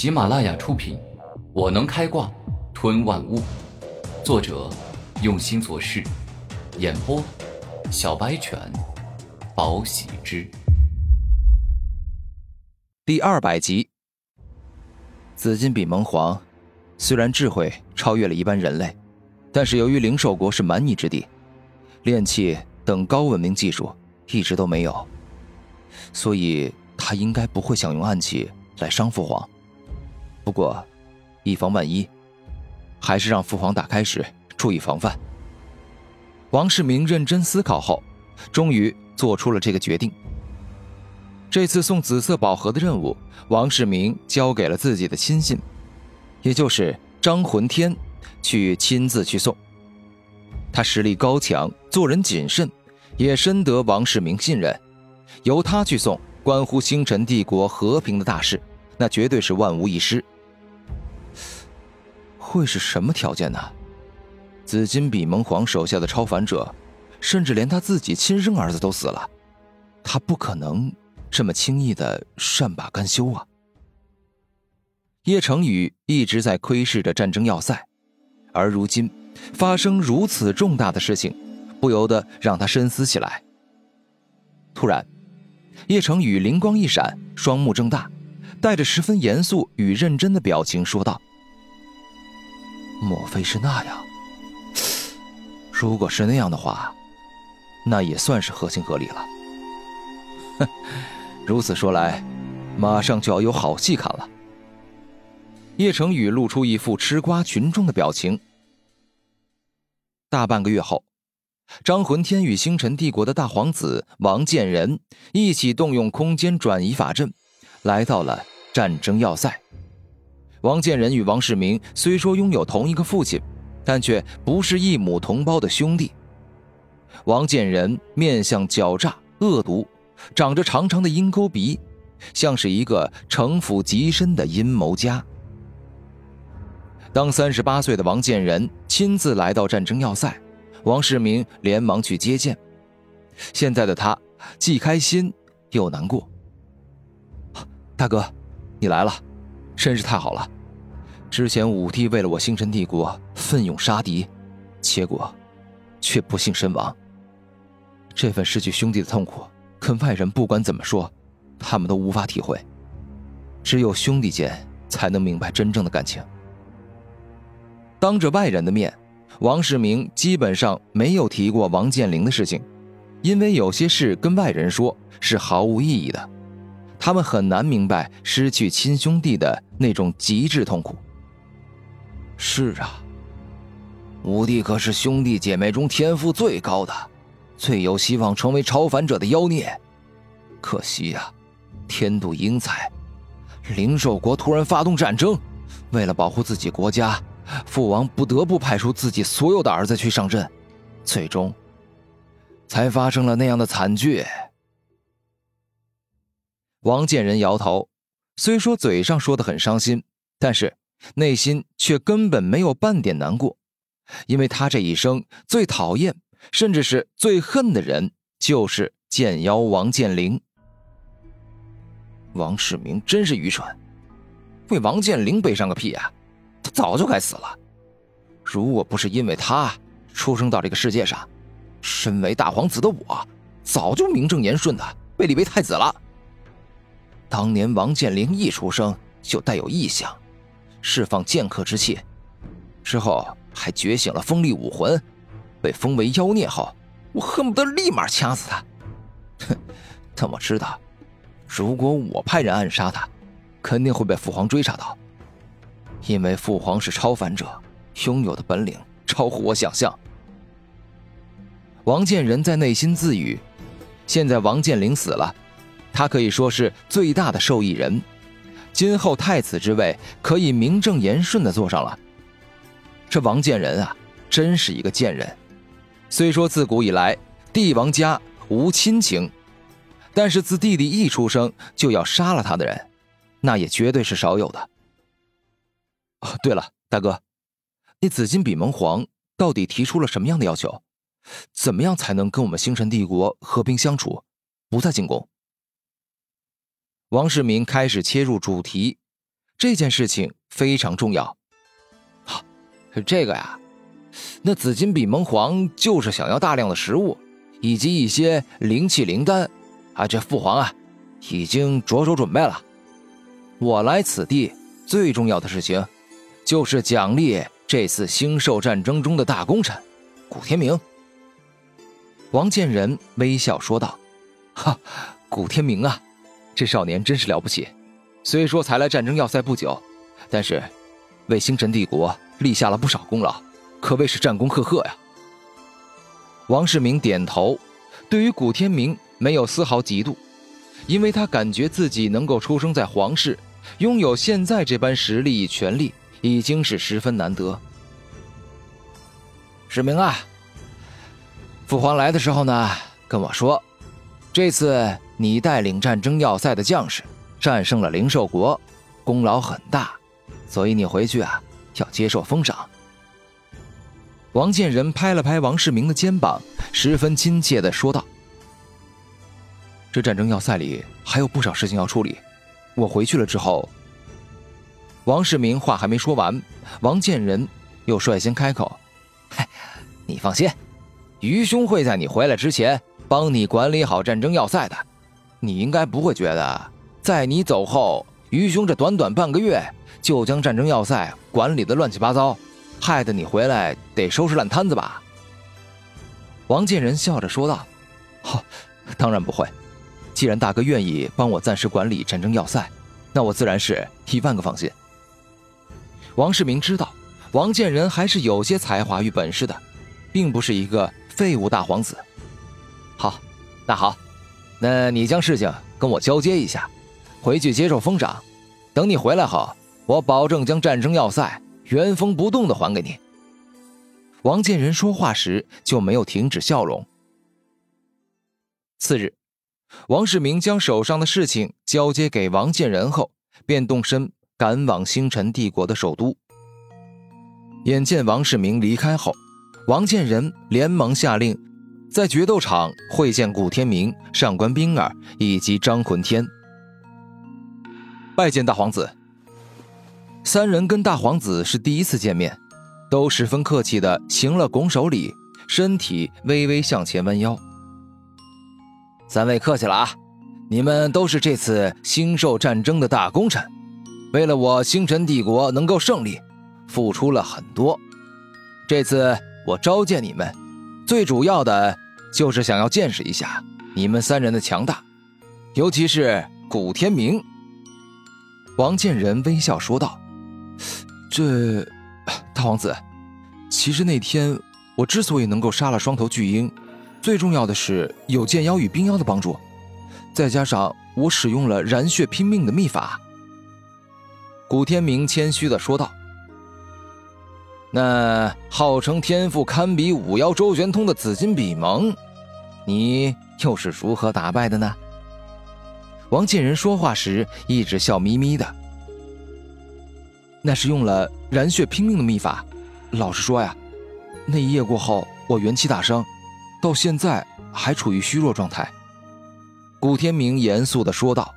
喜马拉雅出品，《我能开挂吞万物》，作者用心做事，演播小白犬，宝喜之。第二百集，紫金比蒙皇虽然智慧超越了一般人类，但是由于灵兽国是蛮夷之地，炼器等高文明技术一直都没有，所以他应该不会想用暗器来伤父皇。不过，以防万一，还是让父皇打开时注意防范。王世明认真思考后，终于做出了这个决定。这次送紫色宝盒的任务，王世明交给了自己的亲信，也就是张魂天，去亲自去送。他实力高强，做人谨慎，也深得王世明信任。由他去送关乎星辰帝国和平的大事，那绝对是万无一失。会是什么条件呢？紫金比蒙皇手下的超凡者，甚至连他自己亲生儿子都死了，他不可能这么轻易的善罢甘休啊！叶成宇一直在窥视着战争要塞，而如今发生如此重大的事情，不由得让他深思起来。突然，叶成宇灵光一闪，双目睁大，带着十分严肃与认真的表情说道。莫非是那样？如果是那样的话，那也算是合情合理了。哼，如此说来，马上就要有好戏看了。叶成宇露出一副吃瓜群众的表情。大半个月后，张魂天与星辰帝国的大皇子王建仁一起动用空间转移法阵，来到了战争要塞。王建仁与王世明虽说拥有同一个父亲，但却不是一母同胞的兄弟。王建仁面相狡诈恶毒，长着长长的鹰钩鼻，像是一个城府极深的阴谋家。当三十八岁的王建仁亲自来到战争要塞，王世明连忙去接见。现在的他既开心又难过。大哥，你来了。真是太好了！之前武帝为了我星辰帝国奋勇杀敌，结果却不幸身亡。这份失去兄弟的痛苦，跟外人不管怎么说，他们都无法体会。只有兄弟间才能明白真正的感情。当着外人的面，王世明基本上没有提过王健林的事情，因为有些事跟外人说是毫无意义的。他们很难明白失去亲兄弟的那种极致痛苦。是啊，五帝可是兄弟姐妹中天赋最高的，最有希望成为超凡者的妖孽。可惜呀，天妒英才，灵兽国突然发动战争，为了保护自己国家，父王不得不派出自己所有的儿子去上阵，最终才发生了那样的惨剧。王建仁摇头，虽说嘴上说的很伤心，但是内心却根本没有半点难过，因为他这一生最讨厌，甚至是最恨的人，就是剑妖王建林。王世明真是愚蠢，为王建林背上个屁啊！他早就该死了。如果不是因为他出生到这个世界上，身为大皇子的我，早就名正言顺的被立为太子了。当年王健林一出生就带有异象，释放剑客之气，之后还觉醒了锋利武魂，被封为妖孽后，我恨不得立马掐死他。哼，但我知道，如果我派人暗杀他，肯定会被父皇追查到，因为父皇是超凡者，拥有的本领超乎我想象。王建仁在内心自语：现在王健林死了。他可以说是最大的受益人，今后太子之位可以名正言顺的坐上了。这王建仁啊，真是一个贱人。虽说自古以来帝王家无亲情，但是自弟弟一出生就要杀了他的人，那也绝对是少有的。哦，对了，大哥，那紫金比蒙皇到底提出了什么样的要求？怎么样才能跟我们星辰帝国和平相处，不再进攻？王世民开始切入主题，这件事情非常重要。好，这个呀，那紫金比蒙皇就是想要大量的食物，以及一些灵气灵丹，啊，这父皇啊，已经着手准备了。我来此地最重要的事情，就是奖励这次星兽战争中的大功臣，古天明。王建仁微笑说道：“哈，古天明啊，这少年真是了不起。虽说才来战争要塞不久，但是为星辰帝国立下了不少功劳，可谓是战功赫赫呀。”王世明点头，对于古天明没有丝毫嫉妒，因为他感觉自己能够出生在皇室，拥有现在这般实力与权力，已经是十分难得。世明啊！父皇来的时候呢，跟我说，这次你带领战争要塞的将士战胜了灵兽国，功劳很大，所以你回去啊要接受封赏。王建仁拍了拍王世明的肩膀，十分亲切的说道：“这战争要塞里还有不少事情要处理，我回去了之后。”王世明话还没说完，王建仁又率先开口：“嗨，你放心。”于兄会在你回来之前帮你管理好战争要塞的，你应该不会觉得在你走后，于兄这短短半个月就将战争要塞管理的乱七八糟，害得你回来得收拾烂摊子吧？王建仁笑着说道：“好，当然不会。既然大哥愿意帮我暂时管理战争要塞，那我自然是一万个放心。”王世明知道王建仁还是有些才华与本事的，并不是一个。废物大皇子，好，那好，那你将事情跟我交接一下，回去接受封赏。等你回来后，我保证将战争要塞原封不动的还给你。王建仁说话时就没有停止笑容。次日，王世明将手上的事情交接给王建仁后，便动身赶往星辰帝国的首都。眼见王世明离开后。王建仁连忙下令，在决斗场会见古天明、上官冰儿以及张魂天。拜见大皇子。三人跟大皇子是第一次见面，都十分客气的行了拱手礼，身体微微向前弯腰。三位客气了啊，你们都是这次星兽战争的大功臣，为了我星辰帝国能够胜利，付出了很多。这次。我召见你们，最主要的就是想要见识一下你们三人的强大，尤其是古天明。王建仁微笑说道：“这，大王子，其实那天我之所以能够杀了双头巨鹰，最重要的是有剑妖与冰妖的帮助，再加上我使用了燃血拼命的秘法。”古天明谦虚的说道。那号称天赋堪比五妖周玄通的紫金比蒙，你又是如何打败的呢？王建仁说话时一直笑眯眯的。那是用了燃血拼命的秘法。老实说呀，那一夜过后，我元气大伤，到现在还处于虚弱状态。古天明严肃的说道。